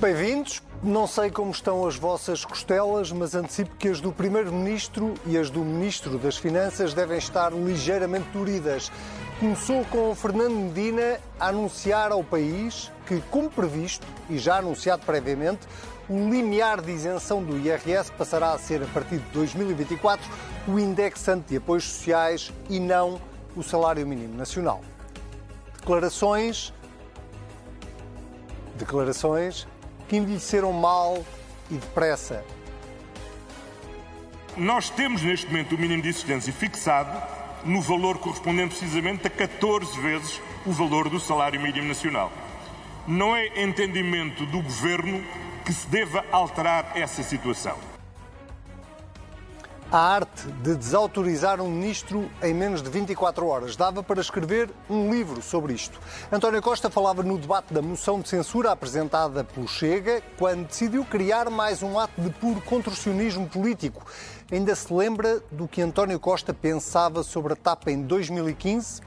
bem-vindos. Não sei como estão as vossas costelas, mas antecipo que as do Primeiro-Ministro e as do Ministro das Finanças devem estar ligeiramente doridas. Começou com Fernando Medina a anunciar ao país que, como previsto e já anunciado previamente, o limiar de isenção do IRS passará a ser, a partir de 2024, o indexante de apoios sociais e não o salário mínimo nacional. Declarações. Declarações que envelheceram mal e depressa. Nós temos neste momento o mínimo de existência fixado no valor correspondente precisamente a 14 vezes o valor do salário mínimo nacional. Não é entendimento do Governo que se deva alterar essa situação. A arte de desautorizar um ministro em menos de 24 horas. Dava para escrever um livro sobre isto. António Costa falava no debate da moção de censura apresentada pelo Chega, quando decidiu criar mais um ato de puro contorcionismo político. Ainda se lembra do que António Costa pensava sobre a TAP em 2015?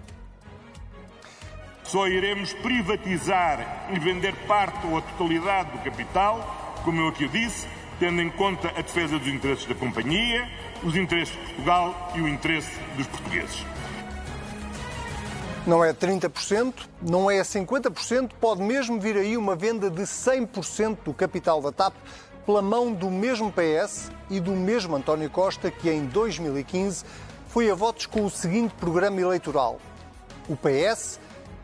Só iremos privatizar e vender parte ou a totalidade do capital, como eu aqui disse, tendo em conta a defesa dos interesses da companhia, os interesses de Portugal e o interesse dos portugueses. Não é 30%, não é 50%, pode mesmo vir aí uma venda de 100% do capital da TAP pela mão do mesmo PS e do mesmo António Costa, que em 2015 foi a votos com o seguinte programa eleitoral: o PS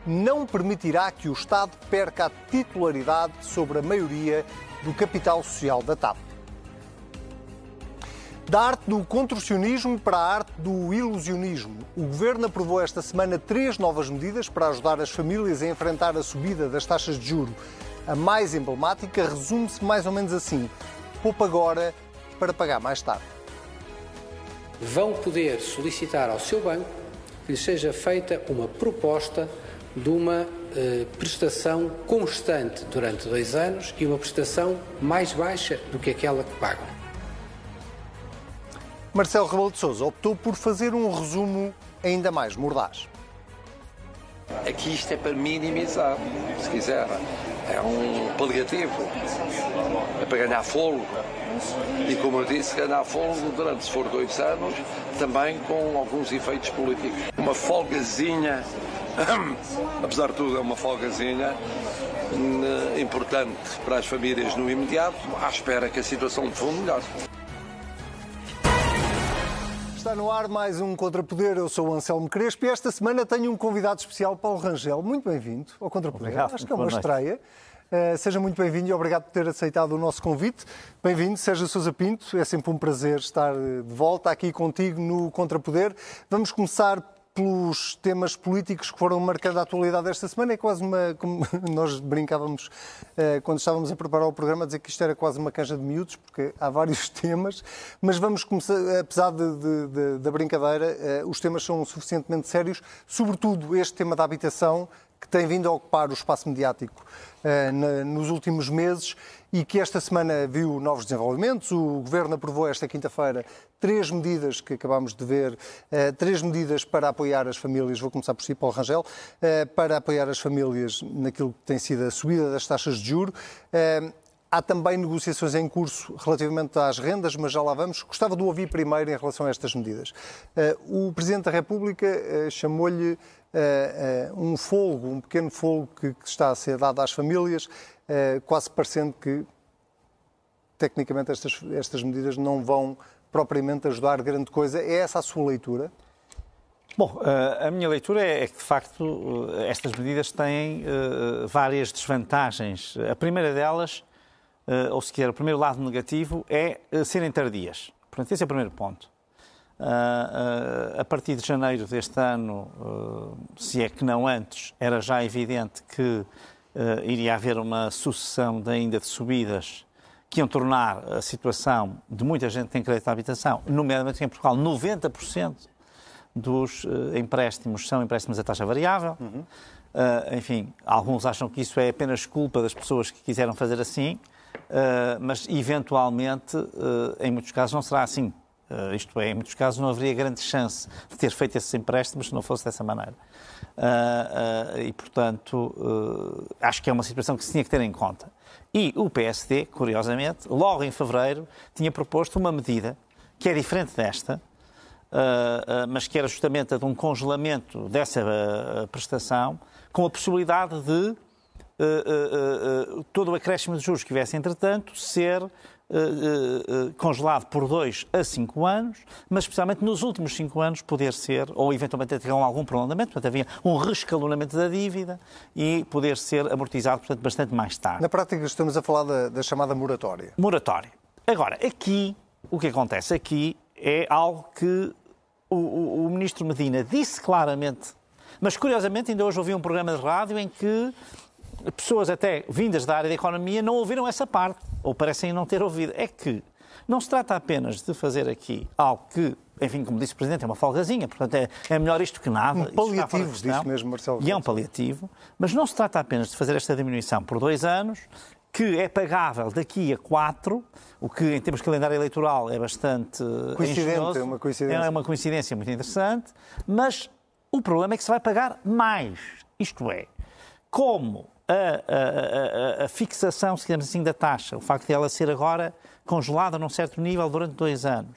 não permitirá que o Estado perca a titularidade sobre a maioria do capital social da TAP. Da arte do contorcionismo para a arte do ilusionismo. O Governo aprovou esta semana três novas medidas para ajudar as famílias a enfrentar a subida das taxas de juro. A mais emblemática resume-se mais ou menos assim: poupa agora para pagar mais tarde. Vão poder solicitar ao seu banco que lhe seja feita uma proposta de uma eh, prestação constante durante dois anos e uma prestação mais baixa do que aquela que pagam. Marcelo Rebelo de Sousa optou por fazer um resumo ainda mais mordaz. Aqui isto é para minimizar, se quiser. É um paliativo. É para ganhar fogo. E como eu disse, ganhar fogo durante, se for dois anos, também com alguns efeitos políticos. Uma folgazinha, apesar de tudo, é uma folgazinha hum, importante para as famílias no imediato, à espera que a situação de fundo melhore. Está no ar mais um Contrapoder. Eu sou o Anselmo Crespo e esta semana tenho um convidado especial, Paulo Rangel. Muito bem-vindo ao Contrapoder. Obrigado. Acho que é uma estreia. Uh, seja muito bem-vindo e obrigado por ter aceitado o nosso convite. Bem-vindo, Sérgio Sousa Pinto. É sempre um prazer estar de volta aqui contigo no Contrapoder. Vamos começar pelos temas políticos que foram marcando a atualidade esta semana. É quase uma. Como nós brincávamos uh, quando estávamos a preparar o programa, a dizer que isto era quase uma canja de miúdos, porque há vários temas. Mas vamos começar, apesar de, de, de, da brincadeira, uh, os temas são suficientemente sérios, sobretudo este tema da habitação, que tem vindo a ocupar o espaço mediático uh, na, nos últimos meses e que esta semana viu novos desenvolvimentos. O Governo aprovou esta quinta-feira três medidas que acabámos de ver, uh, três medidas para apoiar as famílias, vou começar por si, Paulo Rangel, uh, para apoiar as famílias naquilo que tem sido a subida das taxas de juro. Uh, Há também negociações em curso relativamente às rendas, mas já lá vamos. Gostava de ouvir primeiro em relação a estas medidas. O Presidente da República chamou-lhe um folgo, um pequeno folgo que está a ser dado às famílias, quase parecendo que, tecnicamente, estas, estas medidas não vão propriamente ajudar grande coisa. É essa a sua leitura? Bom, eh, a minha leitura é que, de facto, eh, estas medidas têm eh, várias desvantagens. A primeira delas, ou se quiser, o primeiro lado negativo, é serem tardias. Portanto, esse é o primeiro ponto. A partir de janeiro deste ano, se é que não antes, era já evidente que iria haver uma sucessão de, ainda de subidas que iam tornar a situação de muita gente que tem crédito à habitação, nomeadamente em Portugal, 90% dos empréstimos são empréstimos a taxa variável. Uhum. Uh, enfim, alguns acham que isso é apenas culpa das pessoas que quiseram fazer assim, mas eventualmente, em muitos casos, não será assim. isto é, em muitos casos não haveria grande chance de ter feito esses empréstimos se não fosse dessa maneira. e, portanto, acho que é uma situação que se tinha que ter em conta. E o PSD, curiosamente, logo em fevereiro, tinha proposto uma medida que é diferente desta, mas que era justamente a de um congelamento dessa prestação, com a possibilidade de todo o acréscimo de juros que tivesse, entretanto, ser congelado por dois a cinco anos, mas especialmente nos últimos cinco anos poder ser, ou eventualmente ter algum prolongamento, portanto havia um rescalonamento da dívida e poder ser amortizado, portanto, bastante mais tarde. Na prática estamos a falar da, da chamada moratória. Moratória. Agora, aqui, o que acontece aqui é algo que o, o, o ministro Medina disse claramente, mas curiosamente ainda hoje ouvi um programa de rádio em que pessoas até vindas da área da economia não ouviram essa parte, ou parecem não ter ouvido. É que não se trata apenas de fazer aqui algo que, enfim, como disse o Presidente, é uma folgazinha, portanto é, é melhor isto que nada. Um paliativo, disse mesmo Marcelo. E é um paliativo, mas não se trata apenas de fazer esta diminuição por dois anos, que é pagável daqui a quatro, o que em termos de calendário eleitoral é bastante Coincidente, é uma coincidência. É uma coincidência muito interessante, mas o problema é que se vai pagar mais. Isto é, como a, a, a, fixação, se quisermos assim, da taxa, o facto de ela ser agora congelada num certo nível durante dois anos,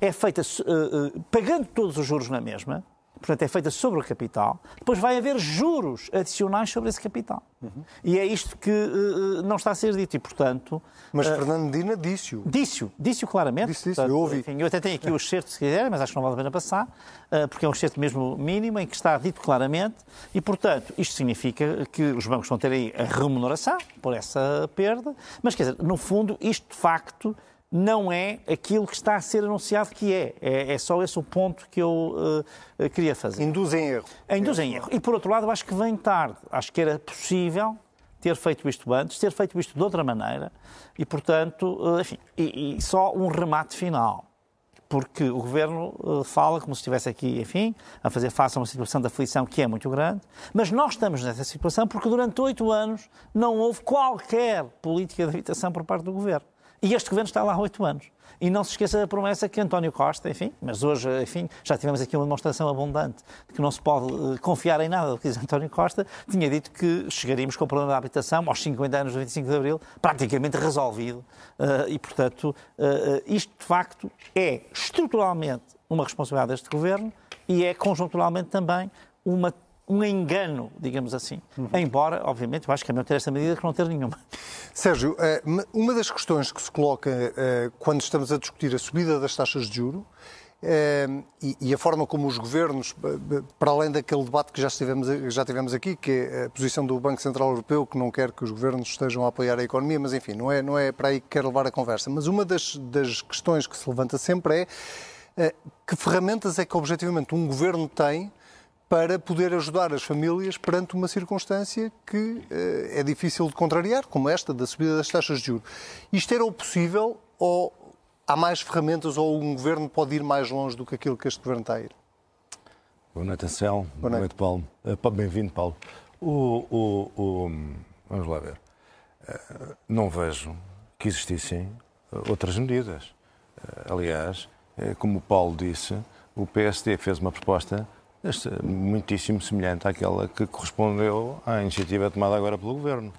é feita uh, uh, pagando todos os juros na mesma, portanto é feita sobre o capital, depois vai haver juros adicionais sobre esse capital. Uhum. E é isto que uh, não está a ser dito e, portanto... Mas uh, Fernando Medina disse-o. Disse-o, disse-o claramente. Disse, disse, eu ouvi. Enfim, eu até tenho aqui o excerto, se quiserem, mas acho que não vale a pena passar, uh, porque é um excerto mesmo mínimo, em que está dito claramente, e, portanto, isto significa que os bancos vão ter aí a remuneração por essa perda, mas, quer dizer, no fundo, isto de facto não é aquilo que está a ser anunciado que é. É, é só esse o ponto que eu uh, queria fazer. Induz em erro. Induz em erro. E, por outro lado, acho que vem tarde. Acho que era possível ter feito isto antes, ter feito isto de outra maneira e, portanto, uh, enfim, e, e, só um remate final. Porque o Governo fala como se estivesse aqui, enfim, a fazer face a uma situação de aflição que é muito grande, mas nós estamos nessa situação porque durante oito anos não houve qualquer política de habitação por parte do Governo. E este governo está lá há oito anos. E não se esqueça da promessa que António Costa, enfim, mas hoje, enfim, já tivemos aqui uma demonstração abundante de que não se pode uh, confiar em nada do que diz António Costa, tinha dito que chegaríamos com o problema da habitação aos 50 anos do 25 de Abril, praticamente resolvido. Uh, e, portanto, uh, isto de facto é estruturalmente uma responsabilidade deste governo e é conjunturalmente também uma um engano, digamos assim. Uhum. Embora, obviamente, eu acho que é melhor ter esta medida que não ter nenhuma. Sérgio, eh, uma das questões que se coloca eh, quando estamos a discutir a subida das taxas de juro eh, e a forma como os governos, para além daquele debate que já, tivemos aqui, que é a posição do Banco Central Europeu, que não quer que os governos estejam a apoiar a economia, mas enfim, não é, não é para aí que quero levar a conversa. Mas uma das, das questões que se levanta sempre é que ferramentas é que objetivamente um governo tem para poder ajudar as famílias perante uma circunstância que uh, é difícil de contrariar, como esta da subida das taxas de juros. Isto era o possível ou há mais ferramentas ou um governo pode ir mais longe do que aquilo que este governo está a ir? Boa noite, Anselmo. Boa noite, Paulo. Uh, Bem-vindo, Paulo. O, o, o, vamos lá ver. Uh, não vejo que existissem outras medidas. Aliás, como o Paulo disse, o PSD fez uma proposta este, muitíssimo semelhante àquela que correspondeu à iniciativa tomada agora pelo Governo.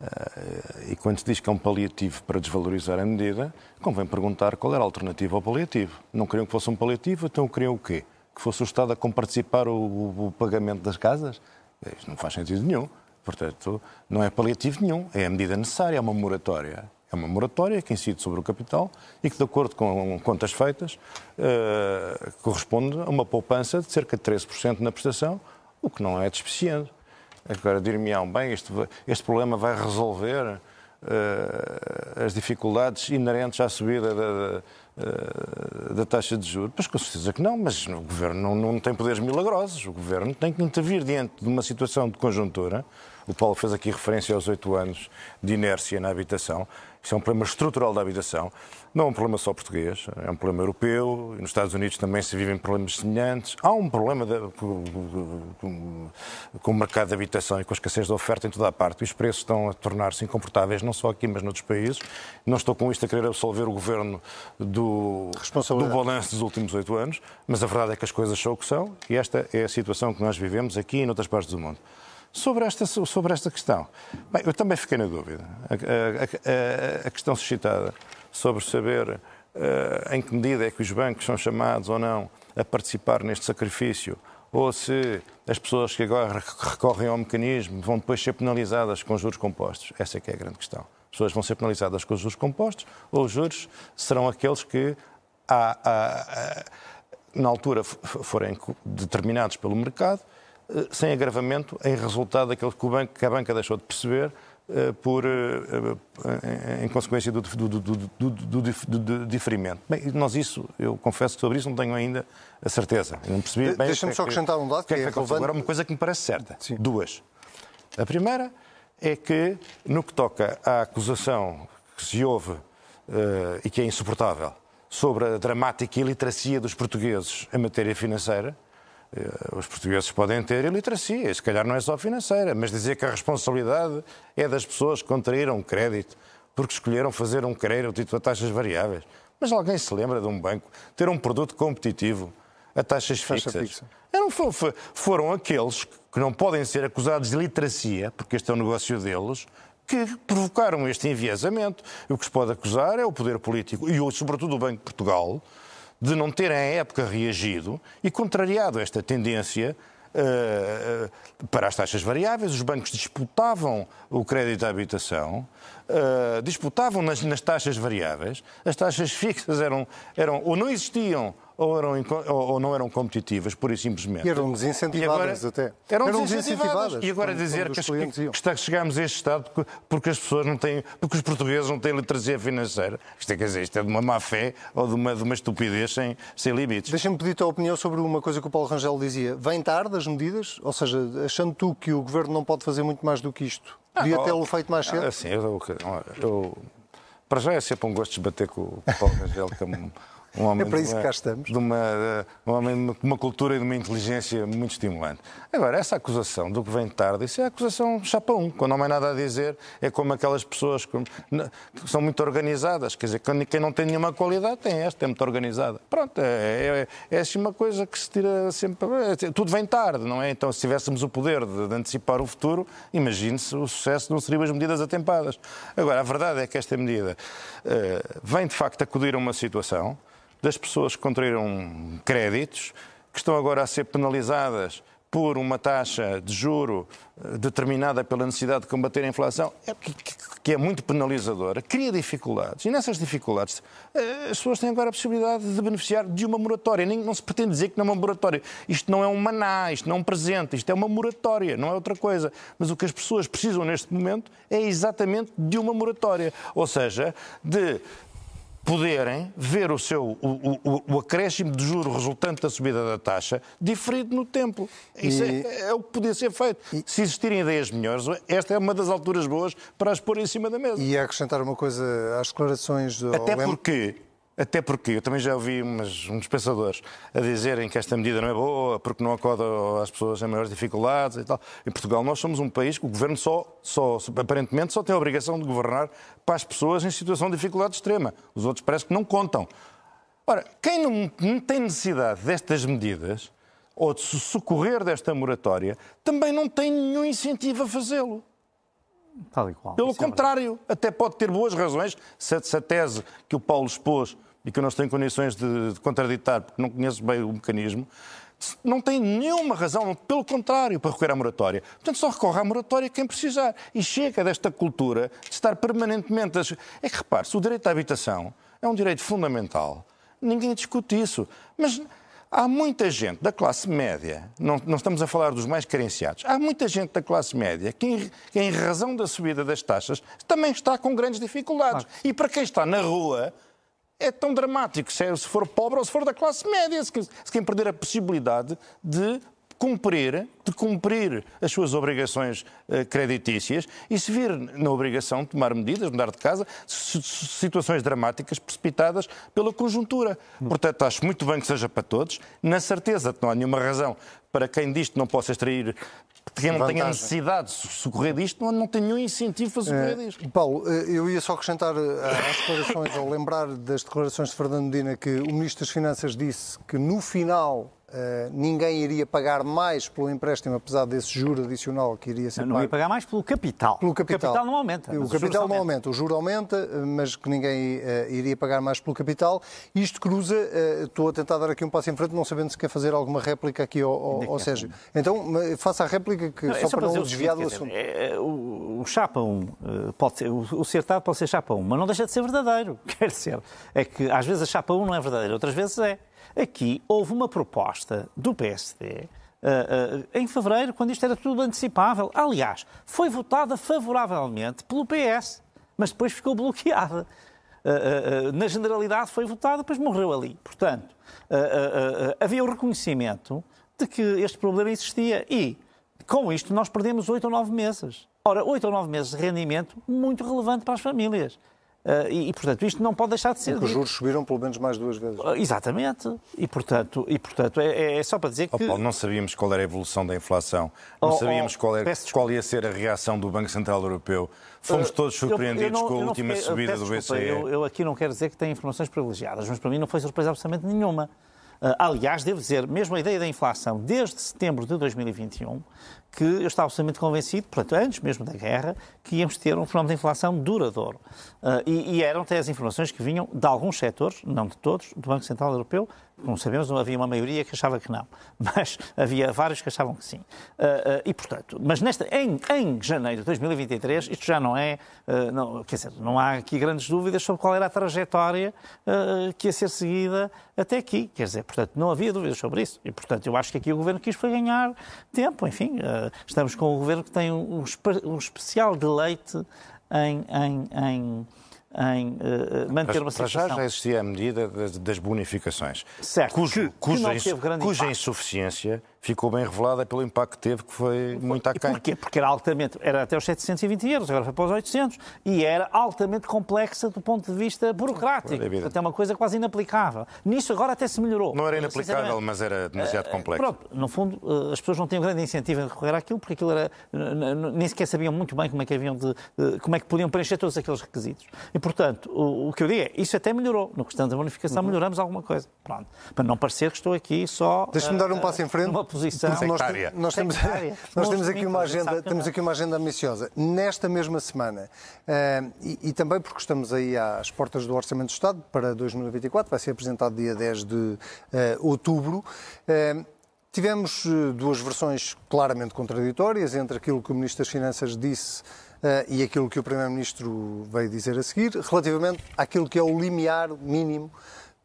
Uh, e quando se diz que é um paliativo para desvalorizar a medida, convém perguntar qual era a alternativa ao paliativo. Não queriam que fosse um paliativo, então queriam o quê? Que fosse o Estado a comparticipar o, o, pagamento das casas? Isto não faz sentido nenhum. Portanto, não é paliativo nenhum, é a medida necessária, é uma moratória. É uma moratória que incide sobre o capital e que, de acordo com contas feitas, uh, corresponde a uma poupança de cerca de 13% na prestação, o que não é despeciando. Agora, dir-me-ão, bem, este, este problema vai resolver uh, as dificuldades inerentes à subida da, da, uh, da, taxa de juros? Pois com certeza que não, mas o Governo não, não tem poderes milagrosos. O Governo tem que intervir diante de uma situação de conjuntura. O Paulo fez aqui referência aos oito anos de inércia na habitação. Isto é um problema estrutural da habitação. Não é um problema só português, é um problema europeu. Nos Estados Unidos também se vivem problemas semelhantes. Há um problema de, com, com, o mercado de habitação e com a escassez de oferta em toda a parte. Os preços estão a tornar-se incomportáveis, não só aqui, mas noutros países. Não estou com isto a querer absolver o governo do, do balanço dos últimos oito anos, mas a verdade é que as coisas são o que são e esta é a situação que nós vivemos aqui e noutras partes do mundo. Sobre esta, sobre esta questão, bem, eu também fiquei na dúvida. A, a, a, a questão suscitada sobre saber uh, em que medida é que os bancos são chamados ou não a participar neste sacrifício, ou se as pessoas que agora recorrem ao mecanismo vão depois ser penalizadas com juros compostos. Essa é que é a grande questão. As pessoas vão ser penalizadas com juros compostos ou os juros serão aqueles que, há, há, na altura, forem determinados pelo mercado sem agravamento em resultado daquilo que, banco, que a banca deixou de perceber eh, por, eh, em consequência do, do, do, do, diferimento. Bem, nós isso, eu confesso que sobre isso não tenho ainda a certeza. Não percebi de, bem. Deixa-me é só acrescentar um dado que, é, é relevante. Agora, uma coisa que me parece certa. Sim. Duas. A primeira é que, no que toca à acusação que se ouve uh, e que é insuportável sobre a dramática iliteracia dos portugueses em matéria financeira, eh, os portugueses podem ter iliteracia, se calhar não é só financeira, mas dizer que a responsabilidade é das pessoas que contraíram crédito porque escolheram fazer um crédito a taxas variáveis. Mas alguém se lembra de um banco ter um produto competitivo a taxas fixas? Fixa. Não, foram aqueles que não podem ser acusados de iliteracia, porque este é o negócio deles, que provocaram este enviesamento. O que se pode acusar é o poder político e, sobretudo, o Banco de Portugal, de não terem à época reagido e contrariado esta tendência uh, para as taxas variáveis. Os bancos disputavam o crédito à habitação, uh, disputavam nas, nas, taxas variáveis, as taxas fixas eram, eram ou não existiam ou, eram, ou não eram competitivas, pura e simplesmente. E eram desincentivadas até. Eram, eram desincentivadas. E agora dizer que, que, que, chegamos a este estado porque, porque, as pessoas não têm, porque os portugueses não têm literacia financeira. Isto é, quer dizer, isto é de uma má fé ou de uma, de uma estupidez sem, sem limites. Deixa-me pedir a tua opinião sobre uma coisa que o Paulo Rangel dizia. Vem tarde as medidas? Ou seja, achando tu que o Governo não pode fazer muito mais do que isto? Podia ah, tê-lo feito mais cedo? Assim, eu, eu, para já é sempre um gosto de debater com o Paulo Rangel, que é um um homem é para isso uma, que cá estamos. De uma, um homem de uma cultura e de uma inteligência muito estimulante. Agora, essa acusação do que vem tarde, isso é acusação chapão. Quando não há nada a dizer, é como aquelas pessoas que, são muito organizadas. Quer dizer, quem não tem nenhuma qualidade tem esta, é muito organizada. Pronto, é, é, é assim uma coisa que se tira sempre. É, tudo vem tarde, não é? Então, se tivéssemos o poder de, de antecipar o futuro, imagine-se o sucesso não seriam as medidas atempadas. Agora, a verdade é que esta medida uh, vem de facto acudir a uma situação das pessoas que contraíram créditos, que estão agora a ser penalizadas por uma taxa de juro eh, determinada pela necessidade de combater a inflação, é que é muito penalizadora, cria dificuldades. E nessas dificuldades, eh, as pessoas têm agora a possibilidade de beneficiar de uma moratória. Nem, não se pretende dizer que não é uma moratória. Isto não é um maná, isto não é um presente, isto é uma moratória, não é outra coisa. Mas o que as pessoas precisam neste momento é exatamente de uma moratória. Ou seja, de poderem ver o seu o, o, o, acréscimo de juro resultante da subida da taxa diferido no tempo. Isso e... é, é, o que podia ser feito. E... Se existirem ideias melhores, esta é uma das alturas boas para as pôr em cima da mesa. E acrescentar uma coisa às declarações do... Até porque até porque eu também já ouvi umas, uns pensadores a dizerem que esta medida não é boa, porque não acorda às pessoas em maiores dificuldades e tal. Em Portugal nós somos um país que o governo só, só, aparentemente, só tem a obrigação de governar para as pessoas em situação de dificuldade extrema. Os outros parece que não contam. Ora, quem não, não tem necessidade destas medidas ou de se socorrer desta moratória, também não tem nenhum incentivo a fazê-lo. Pelo é contrário, até pode ter boas razões, se a tese que o Paulo expôs e que eu não estou em condições de, de contraditar, porque não conheço bem o mecanismo, não tem nenhuma razão, pelo contrário, para recorrer à moratória. Portanto, só recorre à moratória quem precisar. E chega desta cultura de estar permanentemente. É que repare-se, o direito à habitação é um direito fundamental. Ninguém discute isso. Mas há muita gente da classe média, não, não estamos a falar dos mais carenciados, há muita gente da classe média que, em, que, em razão da subida das taxas, também está com grandes dificuldades. Claro. E para quem está na rua, é tão dramático se for pobre ou se for da classe média, se quem perder a possibilidade de cumprir, de cumprir as suas obrigações uh, creditícias e se vir na obrigação de tomar medidas, mudar de casa, situações dramáticas precipitadas pela conjuntura. Portanto, acho muito bem que seja para todos, na certeza de que não há nenhuma razão para quem disto não possa extrair quem não tenha necessidade de socorrer disto, não, não tem nenhum incentivo para socorrer é, disto. Paulo, eh, eu ia só acrescentar eh, às declarações, ao lembrar das declarações de Fernando Medina, que o Ministro das Finanças disse que no final ninguém iria pagar mais pelo empréstimo, apesar desse juro adicional que iria ser não, não ia pagar mais pelo capital. Pelo capital. O capital não aumenta. O capital não aumenta. O juro aumenta, mas que ninguém uh, iria pagar mais pelo capital. Isto cruza, uh, estou a tentar dar aqui um passo em frente, não sabendo se quer fazer alguma réplica aqui ao, ao, ao Sérgio. Então, faça a réplica que, não, só, é só para não desviar do assunto. É, o, o chapa 1, pode ser, o, o certado pode ser chapa 1, mas não deixa de ser verdadeiro. Quer dizer, é que às vezes a chapa 1 não é verdadeira, outras vezes é. Aqui houve uma proposta do PSD Uh, uh, em fevereiro, quando isto era tudo antecipável. Aliás, foi votada favoravelmente pelo PS, mas depois ficou bloqueada. Uh, na generalidade foi votada, depois morreu ali. Portanto, havia o reconhecimento de que este problema existia e, com isto, nós perdemos oito ou nove meses. Ora, oito ou nove meses de rendimento muito relevante para as famílias. Uh, e, e, portanto, isto não pode deixar de ser. Porque os juros subiram pelo menos mais duas vezes. Uh, exatamente. E, portanto, e, portanto é, é, só para dizer oh, que. Paulo, não sabíamos qual era a evolução da inflação, não oh, sabíamos oh, qual, era, qual ia ser a reação do Banco Central Europeu. Fomos uh, todos surpreendidos eu, eu não, com a última fiquei, subida do BCE. Desculpa, eu, eu, aqui não quero dizer que tenho informações privilegiadas, mas para mim não foi surpresa absolutamente nenhuma. Uh, aliás, devo dizer, mesmo a ideia da inflação, desde setembro de 2021, que eu estava absolutamente convencido, portanto, antes mesmo da guerra, que íamos ter um fenómeno de inflação duradouro. Uh, e, e, eram até as informações que vinham de alguns setores, não de todos, do Banco Central Europeu. Como sabemos, não havia uma maioria que achava que não, mas havia vários que achavam que sim. Uh, uh, e, portanto, mas nesta, em, em janeiro de 2023, isto já não é, não, quer dizer, não há aqui grandes dúvidas sobre qual era a trajetória que ia ser seguida até aqui. Quer dizer, portanto, não havia dúvidas sobre isso. E, portanto, eu acho que aqui o Governo quis foi ganhar tempo, enfim, estamos com um governo que tem um, um especial deleite em, em, em em uh, manter uma situação. já, já existia a medida das, das bonificações, certo, cujo, que, cuja, que cuja insuficiência ficou bem revelada pelo impacto que teve, que foi muito aquém. Porquê? Porque era altamente, era até os 720 euros, agora foi para os 800, e era altamente complexa do ponto de vista burocrático. É Portanto, é uma coisa quase inaplicável. Nisso agora até se melhorou. Não era inaplicável, mas era demasiado complexo. Pronto, no fundo, eh, as pessoas não tinham grande incentivo em recorrer àquilo, porque aquilo era, nem sequer sabiam muito bem como é que haviam de, como é que podiam preencher todos aqueles requisitos. E, portanto, o, o que eu digo é, isso até melhorou. No questão da bonificação, uhum. melhoramos alguma coisa. Pronto. Para não parecer que estou aqui só... Deixa-me dar um passo em frente posição. Nós, nós, temos, nós temos, aqui uma agenda, temos aqui uma agenda ambiciosa. Nesta mesma semana, uh, e, e, também porque estamos aí às portas do Orçamento do Estado para 2024, vai ser apresentado dia 10 de uh, outubro. Uh, tivemos duas versões claramente contraditórias entre aquilo que o Ministro das Finanças disse e aquilo que o Primeiro-Ministro veio dizer a seguir, relativamente àquilo que é o limiar mínimo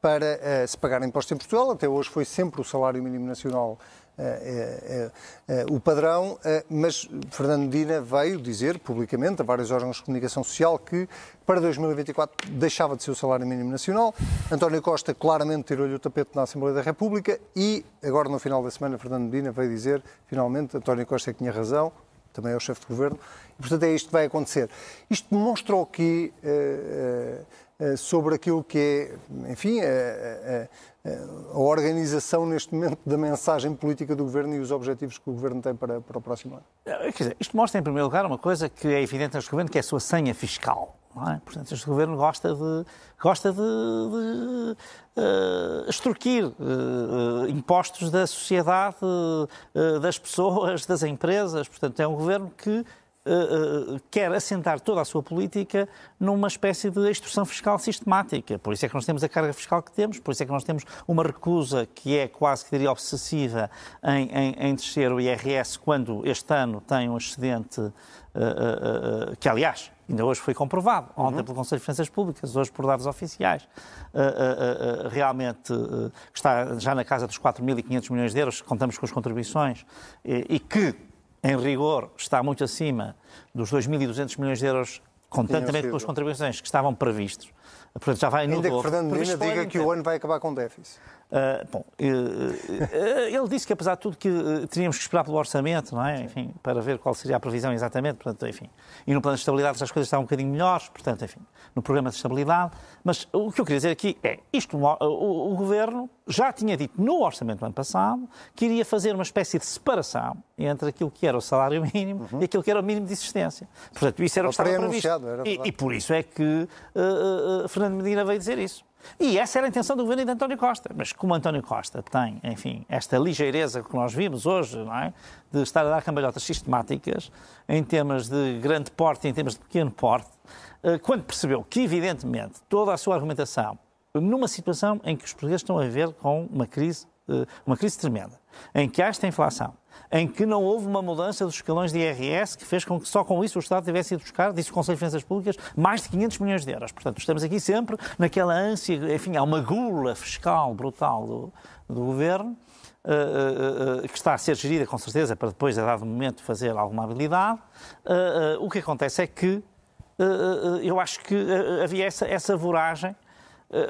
para uh, se pagar impostos em Portugal. Até hoje foi sempre o salário mínimo nacional é, é, o padrão, mas Fernando Medina veio dizer publicamente a vários órgãos de comunicação social que para 2024 deixava de ser o salário mínimo nacional. António Costa claramente tirou-lhe o tapete na Assembleia da República e agora no final da semana Fernando Medina veio dizer finalmente António Costa tinha razão, também é o chefe de governo, e portanto é isto que vai acontecer. Isto demonstra o quê uh, uh, sobre aquilo que é, enfim, uh, a organização neste momento da mensagem política do Governo e os objetivos que o Governo tem para, para o próximo ano? Quer dizer, isto mostra, em primeiro lugar, uma coisa que é evidente neste Governo, que é a sua senha fiscal. É? Portanto, este Governo gosta de, gosta de, de uh, extorquir uh, impostos da sociedade, uh, das pessoas, das empresas. Portanto, é um Governo que uh, quer assentar toda a sua política numa espécie de extorsão fiscal sistemática. Por isso é que nós temos a carga fiscal que temos, por isso é que nós temos uma recusa que é quase que diria obsessiva em, em, em descer o IRS quando este ano tem um excedente uh, que, aliás, ainda hoje foi comprovado, ontem uhum. pelo Conselho de Finanças Públicas, hoje por dados oficiais, uh, uh, uh, realmente está já na casa dos 4.500 milhões de euros, contamos com as contribuições, e que em rigor, está muito acima dos 2.200 milhões de euros, contantemente pelas contribuições que estavam previstos. Portanto, já vai no Ainda que Fernando Medina diga que o ano vai acabar com déficit. Uh, bom, uh, uh, ele disse que, apesar de tudo, que teríamos que esperar pelo orçamento, não é? Enfim, para ver qual seria a previsão exatamente. Portanto, enfim. E no plano de estabilidade as coisas estavam um bocadinho melhores, portanto, enfim, no programa de estabilidade. Mas o que eu queria dizer aqui é, isto, o, o Governo já tinha dito no orçamento do ano passado que iria fazer uma espécie de separação entre aquilo que era o salário mínimo uhum. e aquilo que era o mínimo de existência. Portanto, isso era o que estava previsto. E, e, por isso é que uh, uh, Fernando Medina veio dizer isso. E essa era a intenção do governo de António Costa. Mas como António Costa tem, enfim, esta ligeireza que nós vimos hoje, não é? de estar a dar cambalhotas sistemáticas em temas de grande porte e em temas de pequeno porte, quando percebeu que, evidentemente, toda a sua argumentação, numa situação em que os portugueses estão a viver com uma crise, uma crise tremenda, em que há esta inflação, em que não houve uma mudança dos escalões de IRS que fez com que só com isso o Estado tivesse ido buscar, disse o Conselho de Finanças Públicas, mais de 500 milhões de euros. Portanto, estamos aqui sempre naquela ânsia, enfim, há uma gula fiscal brutal do, do Governo, Uh, uh, uh, que está a ser gerida, com certeza, para depois, a dado momento, fazer alguma habilidade. o que acontece é que eu acho que havia essa, essa voragem eh,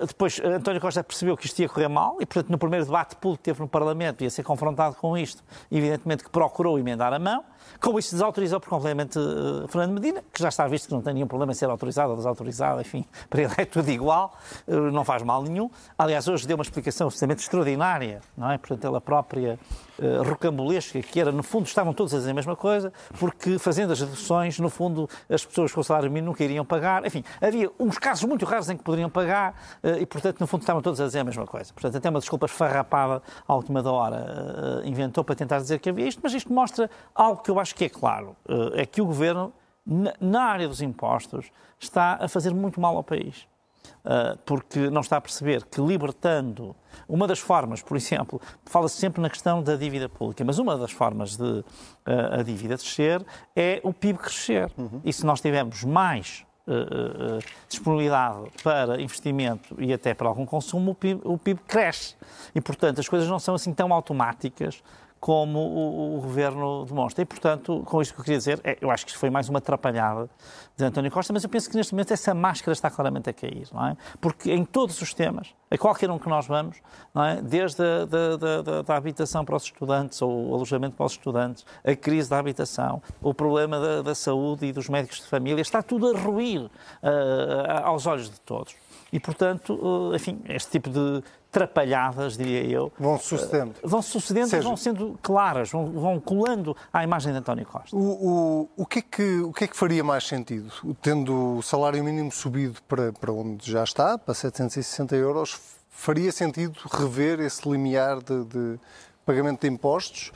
depois, eh, António Costa percebeu que isto ia correr mal e, portanto, no primeiro debate público que teve no Parlamento, ia ser confrontado com isto. Evidentemente que procurou emendar a mão. Como isso desautorizou por completamente uh, Fernando Medina, que já está visto que não tem nenhum problema em ser autorizado ou desautorizado, enfim, para ele é tudo igual, uh, não faz mal nenhum. Aliás, hoje deu uma explicação absolutamente extraordinária, não é? Portanto, ela própria uh, rocambolesca, que era, no fundo, estavam todos a dizer a mesma coisa, porque fazendo as reduções, no fundo, as pessoas com salário mínimo nunca iriam pagar. Enfim, havia uns casos muito raros em que poderiam pagar e, portanto, no fundo, estavam todos a dizer a mesma coisa. Portanto, até uma desculpa esfarrapada à última da hora inventou para tentar dizer que havia isto, mas isto mostra algo que eu acho acho que é claro eh, é que o governo, na área dos impostos, está a fazer muito mal ao país. Eh, porque não está a perceber que libertando uma das formas, por exemplo, fala-se sempre na questão da dívida pública, mas uma das formas de eh, a dívida descer é o PIB crescer. Uhum. E se nós tivermos mais Uh, uh, disponibilidade para investimento e até para algum consumo, o PIB, o PIB, cresce. E, portanto, as coisas não são assim tão automáticas como o, o, governo demonstra. E, portanto, com isto que eu queria dizer, é, eu acho que isto foi mais uma atrapalhada de António Costa, mas eu penso que neste momento essa máscara está claramente a cair, não é? Porque em todos os temas, a qualquer um que nós vamos, não é? desde a da, da, da, habitação para os estudantes, ou o alojamento para os estudantes, a crise da habitação, o problema da, da saúde e dos médicos de família, está tudo a ruir uh, aos olhos de todos. E, portanto, uh, enfim, este tipo de trapalhadas, diria eu. Vão sucedendo. Uh, vão sucedendo Seja, e vão sendo claras, vão, vão colando à imagem de António Costa. O, o, o, que é que, o que é que faria mais sentido? Tendo o salário mínimo subido para, para onde já está, para 760 euros, faria sentido rever esse limiar de, de pagamento de impostos?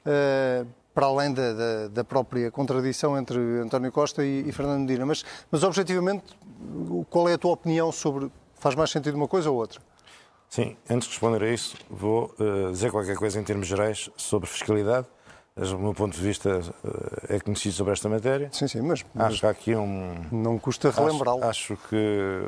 Uh, para além da, da, da, própria contradição entre António Costa e, e Fernando Medina. Mas, mas, objetivamente, qual é a tua opinião sobre faz mais sentido uma coisa ou outra? Sim, antes de responder a isso, vou uh, dizer qualquer coisa em termos gerais sobre fiscalidade. O meu ponto de vista uh, é conhecido sobre esta matéria. Sim, sim, mas, acho que há aqui um. Não custa relembrá-lo. Acho, acho, que.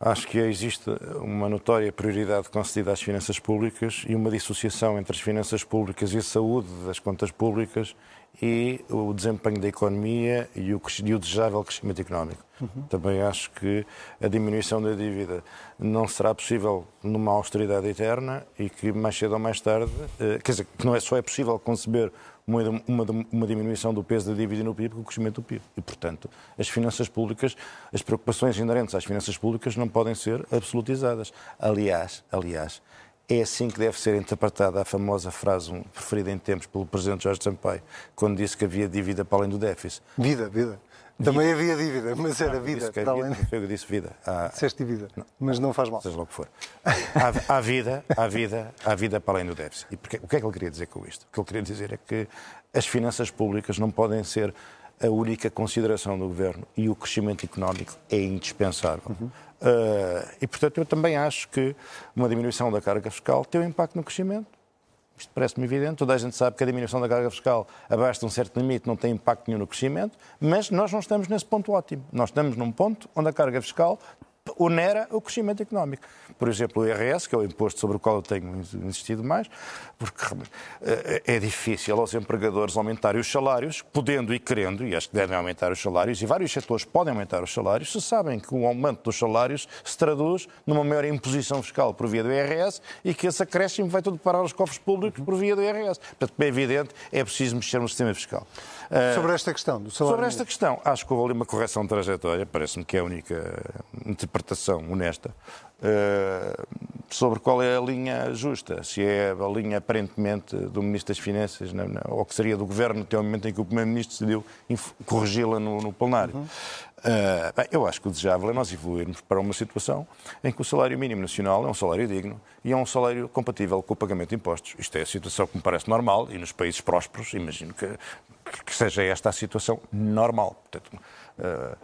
Acho que existe uma notória prioridade concedida às finanças públicas e uma dissociação entre as finanças públicas e a saúde das contas públicas e o desempenho da economia e o, e o desejável crescimento económico. Uhum. Também acho que a diminuição da dívida não será possível numa austeridade eterna e que mais cedo ou mais tarde, eh, quer dizer, que não é só é possível conceber uma, uma, uma, diminuição do peso da dívida no PIB com o crescimento do PIB. E, portanto, as finanças públicas, as preocupações inerentes às finanças públicas não podem ser absolutizadas. Aliás, aliás, é assim que deve ser interpretada a famosa frase preferida em tempos pelo Presidente Jorge Sampaio, quando disse que havia dívida para além do déficit. Vida, vida. Também havia dívida, mas era vida. Disse além... eu disse vida. Há... Disseste vida, não. mas não faz mal. Seja logo que for. Há, há, vida, há vida, há vida para além do déficit. E porque, o que é que ele queria dizer com isto? O que ele queria dizer é que as finanças públicas não podem ser a única consideração do governo e o crescimento económico é indispensável. Uhum. Uh, e, portanto, eu também acho que uma diminuição da carga fiscal tem um impacto no crescimento. Isto parece-me evidente. Toda a gente sabe que a diminuição da carga fiscal abaixo de um certo limite não tem impacto nenhum no crescimento, mas nós não estamos nesse ponto ótimo. Nós estamos num ponto onde a carga fiscal onera o crescimento económico. Por exemplo, o IRS, que é o imposto sobre o qual eu tenho insistido mais, porque eh, é difícil aos empregadores aumentarem os salários, podendo e querendo, e acho que devem aumentar os salários, e vários setores podem aumentar os salários, se sabem que o aumento dos salários se traduz numa maior imposição fiscal por via do IRS e que esse acréscimo vai tudo parar aos cofres públicos por via do IRS. Portanto, é evidente, é preciso mexer no sistema fiscal. Eh, sobre esta questão do salário Sobre esta questão, acho que houve ali uma correção de trajetória, parece-me que é a única interpretação honesta. Uh, sobre qual é a linha justa, se é a linha aparentemente do Ministro das Finanças ou que seria do Governo até o momento em que o Primeiro-Ministro decidiu corrigi-la no, no plenário. Uhum. Uh, bem, eu acho que o desejável é nós evoluirmos para uma situação em que o salário mínimo nacional é um salário digno e é um salário compatível com o pagamento de impostos. Isto é a situação que me parece normal e nos países prósperos imagino que, que seja esta a situação normal. Portanto, uh,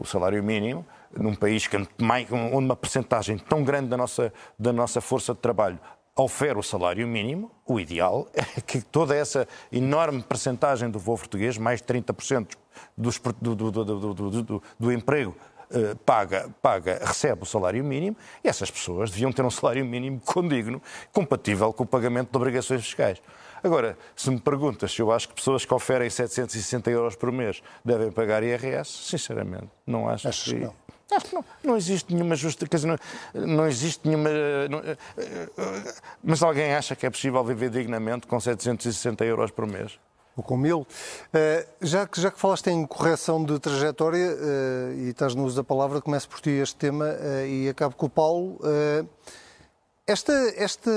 o salário mínimo num país que, onde uma percentagem tão grande da nossa, da nossa força de trabalho ofere o salário mínimo, o ideal é que toda essa enorme percentagem do povo português, mais de 30% dos, do, do, do, do, emprego, eh, paga, paga, recebe o salário mínimo, e essas pessoas deviam ter um salário mínimo condigno, compatível com o pagamento de obrigações fiscais. Agora, se me perguntas se eu acho que pessoas que oferem 760 euros por mês devem pagar IRS, sinceramente, não acho, acho que... Não. Que não, não existe nenhuma justificação, não, não existe nenhuma. Não, mas alguém acha que é possível viver dignamente com 760 euros por mês? Ou com mil. Uh, já, que, já que falaste em correção de trajetória uh, e estás no uso da palavra, começo por ti este tema uh, e acabo com o Paulo. esta, esta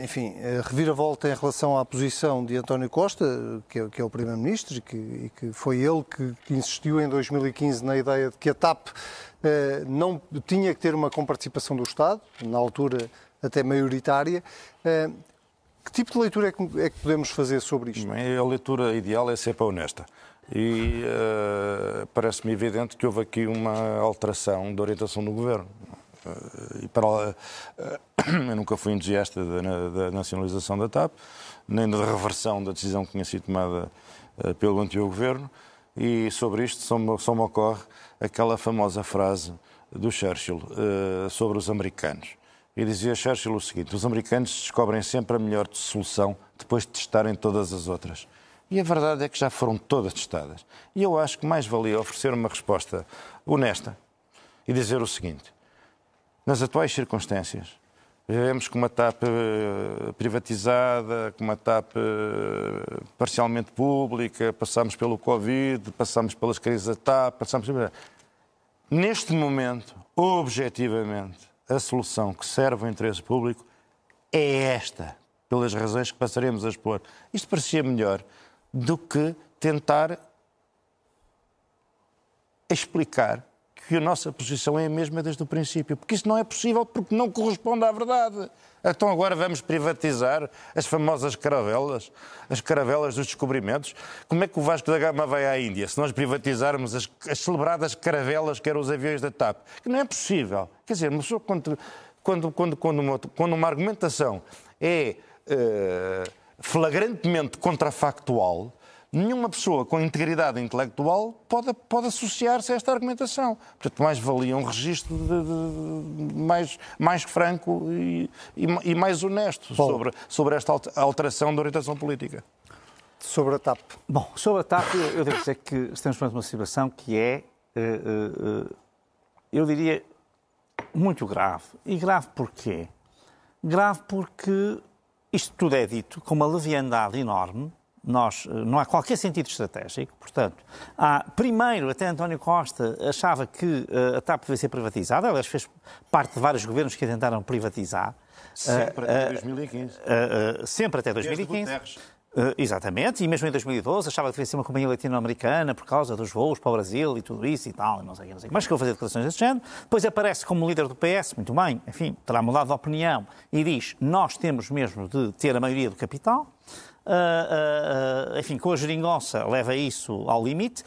enfim, reviravolta em relação à posição de António Costa, que é, que é o Primeiro-Ministro, e que, e que, foi ele que, que, insistiu em 2015 na ideia de que a TAP eh, não tinha que ter uma comparticipação do Estado, na altura até maioritária. Eh, que tipo de leitura é que, é que, podemos fazer sobre isto? A leitura ideal é sempre honesta. E uh, parece-me evidente que houve aqui uma alteração da orientação do governo. Uh, e para, uh, eu nunca fui entusiasta da, da, nacionalização da TAP, nem da reversão da decisão que tinha sido tomada pelo antigo governo, e sobre isto só me, só me ocorre aquela famosa frase do Churchill sobre os americanos e dizia Churchill o seguinte: os americanos descobrem sempre a melhor solução depois de testarem todas as outras. E a verdade é que já foram todas testadas. E eu acho que mais valia oferecer uma resposta honesta e dizer o seguinte: nas atuais circunstâncias, vivemos com uma TAP eh, privatizada, com uma TAP eh, parcialmente pública, passamos pelo Covid, passamos pelas crises da TAP, passamos. Neste momento, objetivamente, a solução que serve ao interesse público é esta, pelas razões que passaremos a expor. Isto parecia melhor do que tentar explicar que a nossa posição é a mesma desde o princípio, porque isso não é possível, porque não corresponde à verdade. Então agora vamos privatizar as famosas caravelas, as caravelas dos descobrimentos. Como é que o Vasco da Gama vai à Índia se nós privatizarmos as, as celebradas caravelas que eram os aviões da TAP? Que não é possível. Quer dizer, quando, quando, quando, quando, uma, quando uma argumentação é uh, flagrantemente contrafactual, nenhuma pessoa com integridade intelectual pode, pode associar-se a esta argumentação. Portanto, mais valia um registro de, de, mais, mais franco e, e, e mais honesto sobre, sobre esta alteração da orientação política. Sobre a TAP. Bom, sobre a TAP, eu devo dizer que estamos perante uma situação que é, uh, uh, eu diria, muito grave. E grave porquê? Grave porque isto tudo é dito com uma leviandade enorme, nós, eh, não há qualquer sentido estratégico, portanto, há, primeiro, até António Costa achava que uh, a TAP devia ser privatizada, aliás, fez parte de vários governos que a tentaram privatizar. Sempre uh, até 2015. Uh, sempre até 2015. Uh, exatamente, e mesmo em 2012 achava que devia ser uma companhia latino-americana por causa dos voos para o Brasil e tudo isso e tal, não sei, não sei. Mas que eu fazer declarações desse género. Depois aparece como líder do PS, muito bem, enfim, terá mudado de opinião e diz: Nós temos mesmo de ter a maioria do capital. Uh, uh, enfim, com a geringonça leva isso ao limite.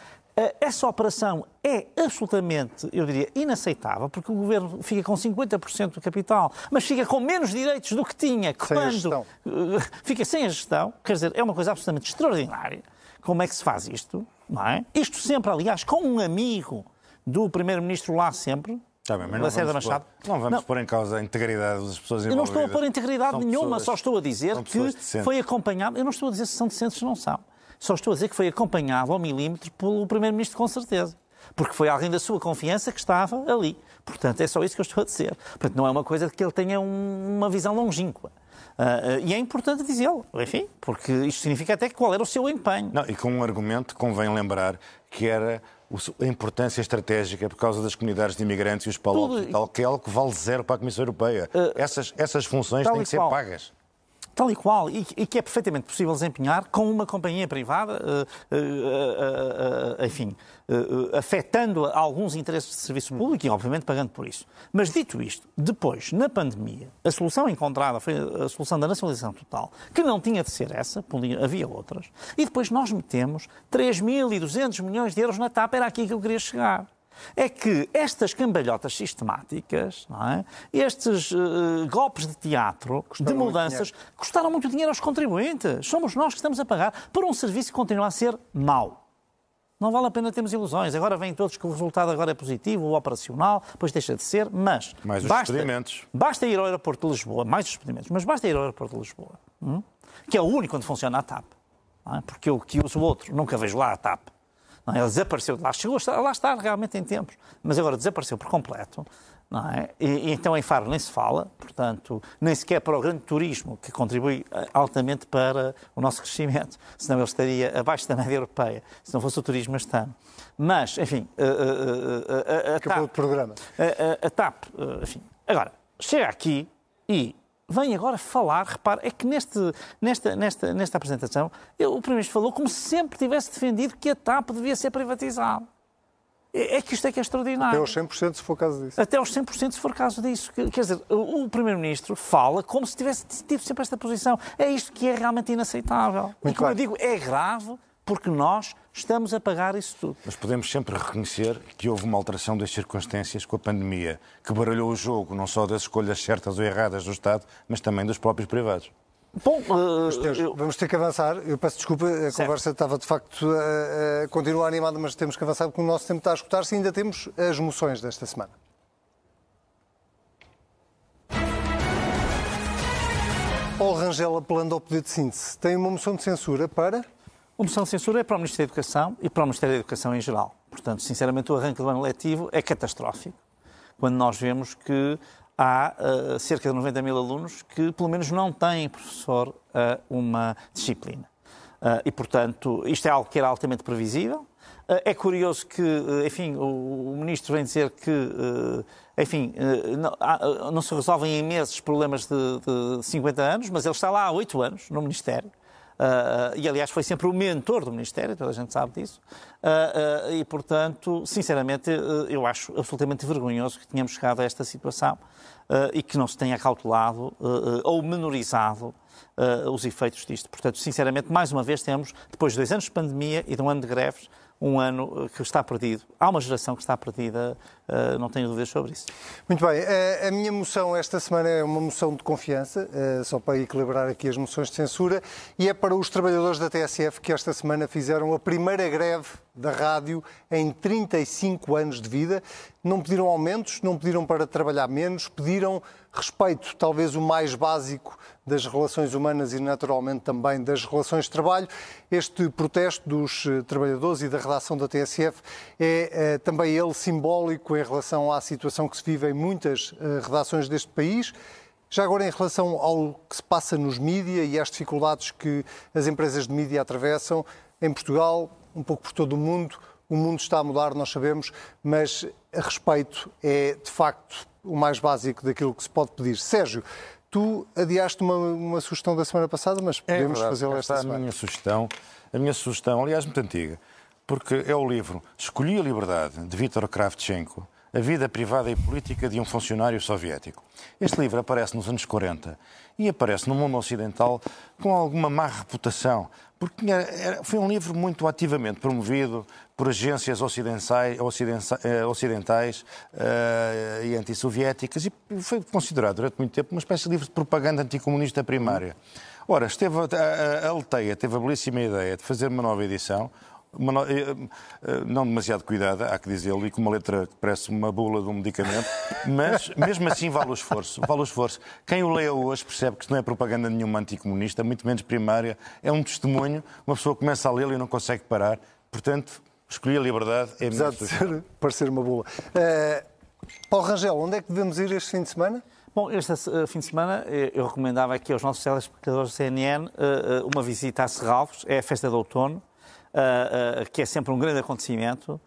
Essa operação é absolutamente, eu diria, inaceitável, porque o governo fica com 50% do capital, mas fica com menos direitos do que tinha quando fica sem a gestão. Quer dizer, é uma coisa absolutamente extraordinária. Como é que se faz isto? Não é? Isto sempre, aliás, com um amigo do primeiro-ministro lá sempre, Tá bem, mas não vamos, Machado. Pôr, não vamos não. pôr em causa a integridade das pessoas envolvidas. Eu não estou a pôr integridade são nenhuma, pessoas, só estou a dizer que foi acompanhado. Eu não estou a dizer se são decentes ou não são. Só estou a dizer que foi acompanhado ao milímetro pelo Primeiro-Ministro, com certeza. Porque foi alguém da sua confiança que estava ali. Portanto, é só isso que eu estou a dizer. Portanto, não é uma coisa de que ele tenha um, uma visão longínqua. Uh, uh, e é importante dizê-lo, enfim, porque isto significa até qual era o seu empenho. Não, e com um argumento, convém lembrar que era a importância estratégica por causa das comunidades de imigrantes e os palopes, tal, que é algo que vale zero para a Comissão Europeia. Uh, essas, essas funções têm que ser pagas tal e qual, e, e, que é perfeitamente possível desempenhar com uma companhia privada, uh, uh, uh, enfim, afetando alguns interesses de serviço público e, obviamente, pagando por isso. Mas, dito isto, depois, na pandemia, a solução encontrada foi a solução da nacionalização total, que não tinha de ser essa, havia outras, e depois nós metemos 3.200 milhões de euros na TAP, era aqui que eu queria chegar é que estas cambalhotas sistemáticas, é? estes uh, golpes de teatro, custaram de mudanças, muito custaram muito dinheiro aos contribuintes. Somos nós que estamos a pagar por um serviço que continua a ser mau. Não vale a pena termos ilusões. Agora vêm todos que o resultado agora é positivo, o operacional, depois deixa de ser, mas... Mais os basta, experimentos. Basta ir ao aeroporto de Lisboa, mais os experimentos, mas basta ir ao aeroporto de Lisboa, hum? que é o único onde funciona a TAP. É? Porque eu que uso o outro, nunca vejo lá a TAP. Não é? Ele desapareceu de lá, chegou a lá estar realmente em tempos, mas agora desapareceu por completo. Não é? e, e, então em Faro nem se fala, portanto, nem sequer para o grande turismo, que contribui eh, altamente para o nosso crescimento, senão ele estaria abaixo da média europeia, se não fosse o turismo este ano. Mas, enfim, a, a, a, a TAP. programa. A, a, TAP, eh, enfim. Agora, chega aqui e vem agora falar, repare, é que neste, nesta, nesta, nesta apresentação eu, o Primeiro-Ministro falou como se sempre tivesse defendido que a TAP devia ser privatizada. É, é que isto é que é extraordinário. Até aos 100% se for caso disso. Até aos 100% se for caso disso. Quer dizer, o Primeiro-Ministro fala como se tivesse tido sempre esta posição. É isto que é realmente inaceitável. Muito e como eu digo, é grave porque nós estamos a pagar isso tudo. Mas podemos sempre reconhecer que houve uma alteração das circunstâncias com a pandemia, que baralhou o jogo não só das escolhas certas ou erradas do Estado, mas também dos próprios privados. Bom, uh, eu... vamos ter que avançar. Eu peço desculpa, a certo. conversa estava de facto a, a continuar animada, mas temos que avançar porque o nosso tempo está a escutar-se e ainda temos as moções desta semana. Paulo Rangel, apelando ao pedido de síntese, tem uma moção de censura para a moção de censura é para o Ministério da Educação e para o Ministério da Educação em geral. Portanto, sinceramente, o arranque do ano letivo é catastrófico, quando nós vemos que há uh, cerca de 90 mil alunos que, pelo menos, não têm professor uh, uma disciplina. Uh, e, portanto, isto é algo que era altamente previsível. é curioso que, enfim, o, o, Ministro vem dizer que, enfim, não, não, se resolvem em meses problemas de, de 50 anos, mas ele está lá há 8 anos no Ministério. Uh, e, aliás, foi sempre o mentor do Ministério, toda a gente sabe disso. Uh, uh, e, portanto, sinceramente, eu acho absolutamente vergonhoso que tenhamos chegado a esta situação e que não se tenha cautelado ou menorizado os efeitos disto. Portanto, sinceramente, mais uma vez temos, depois de dois anos de pandemia e de um ano de greves, um ano que está perdido. Há uma geração que está perdida, eh, não tenho dúvidas sobre isso. Muito bem. Eh, a minha moção esta semana é uma moção de confiança, eh, só para equilibrar aqui as moções de censura, e é para os trabalhadores da TSF que esta semana fizeram a primeira greve da rádio em 35 anos de vida. Não pediram aumentos, não pediram para trabalhar menos, pediram respeito, talvez o mais básico das relações humanas e, naturalmente, também das relações de trabalho. Este protesto dos eh, trabalhadores e da redação da TSF é, é também ele simbólico em relação à situação que se vive em muitas eh, redações deste país. Já agora, em relação ao que se passa nos mídia e às dificuldades que as empresas de mídia atravessam, em Portugal, um pouco por todo o mundo, o mundo está a mudar, nós sabemos, mas respeito é, de facto, o mais básico daquilo que se pode pedir. Sérgio, tu adiaste uma, uma sugestão da semana passada, mas é podemos é fazê-la esta semana. A minha sugestão, a minha sugestão, aliás, muito antiga, porque é o livro Escolhi a Liberdade, de Vítor Kravchenko, a vida privada e política de um funcionário soviético. Este livro aparece nos anos 40 e aparece no mundo ocidental com alguma má reputação, porque foi um livro muito ativamente promovido por agências ocidentais, eh, ocidentais uh, e antissoviéticas e foi considerado durante muito tempo uma espécie de livro de propaganda anticomunista primária. Ora, esteve, a, a, a Leteia teve a belíssima ideia de fazer uma nova edição, uma, eh, eh, não demasiado cuidada, há que dizê-lo, e com uma letra que parece uma bula de um medicamento, mas mesmo assim vale o esforço. Vale o esforço. Quem o lê hoje percebe que isto não é propaganda nenhuma anticomunista, muito menos primária, é um testemunho, uma pessoa começa a lê-lo e não consegue parar. Portanto, escolhi a liberdade. É Apesar de ser, parecer uma bula. Uh, Paulo Rangel, onde é que devemos ir este fim de semana? Bom, este fim de semana eu recomendava aqui aos nossos telespectadores da CNN uma visita a Serralvos, é a festa de outono, que é sempre um grande acontecimento.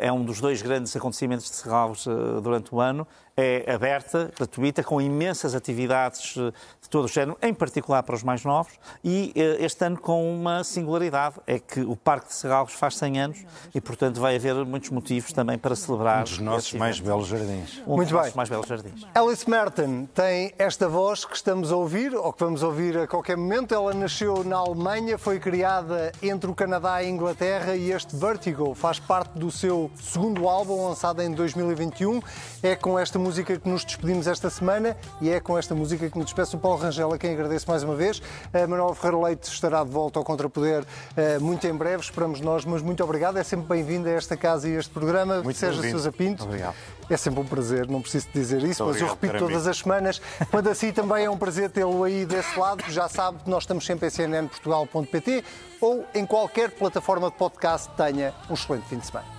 é um dos dois grandes acontecimentos de Serralves durante o ano, é aberta, gratuita, com imensas atividades eh, de todo o género, em particular para os mais novos, e eh, este ano com uma singularidade, é que o Parque de Serralves faz 100 anos e, portanto, vai haver muitos motivos também para celebrar. Um dos nossos mais belos jardins. Um Muito dos bem. mais belos jardins. Alice Merton tem esta voz que estamos a ouvir, ou que vamos ouvir a qualquer momento. Ela nasceu na Alemanha, foi criada entre o Canadá e a Inglaterra e este Vertigo faz parte do seu segundo álbum, lançado em 2021. É com esta música que nos despedimos esta semana e é com esta música que me despeço o Paulo Rangel, a quem agradeço mais uma vez. A Manuel Ferreira Leite estará de volta ao Contrapoder eh, muito em breve, esperamos nós, mas muito obrigado. É sempre bem-vindo a esta casa e a este programa. Muito Seja. Sousa Pinto. Obrigado. É sempre um prazer, não preciso dizer isso, mas eu obrigado, repito todas mim. as semanas. Quando assim também é um prazer tê-lo aí desse lado. Já sabe que nós estamos sempre em cnnportugal.pt ou em qualquer plataforma de podcast. Tenha um excelente fim de semana.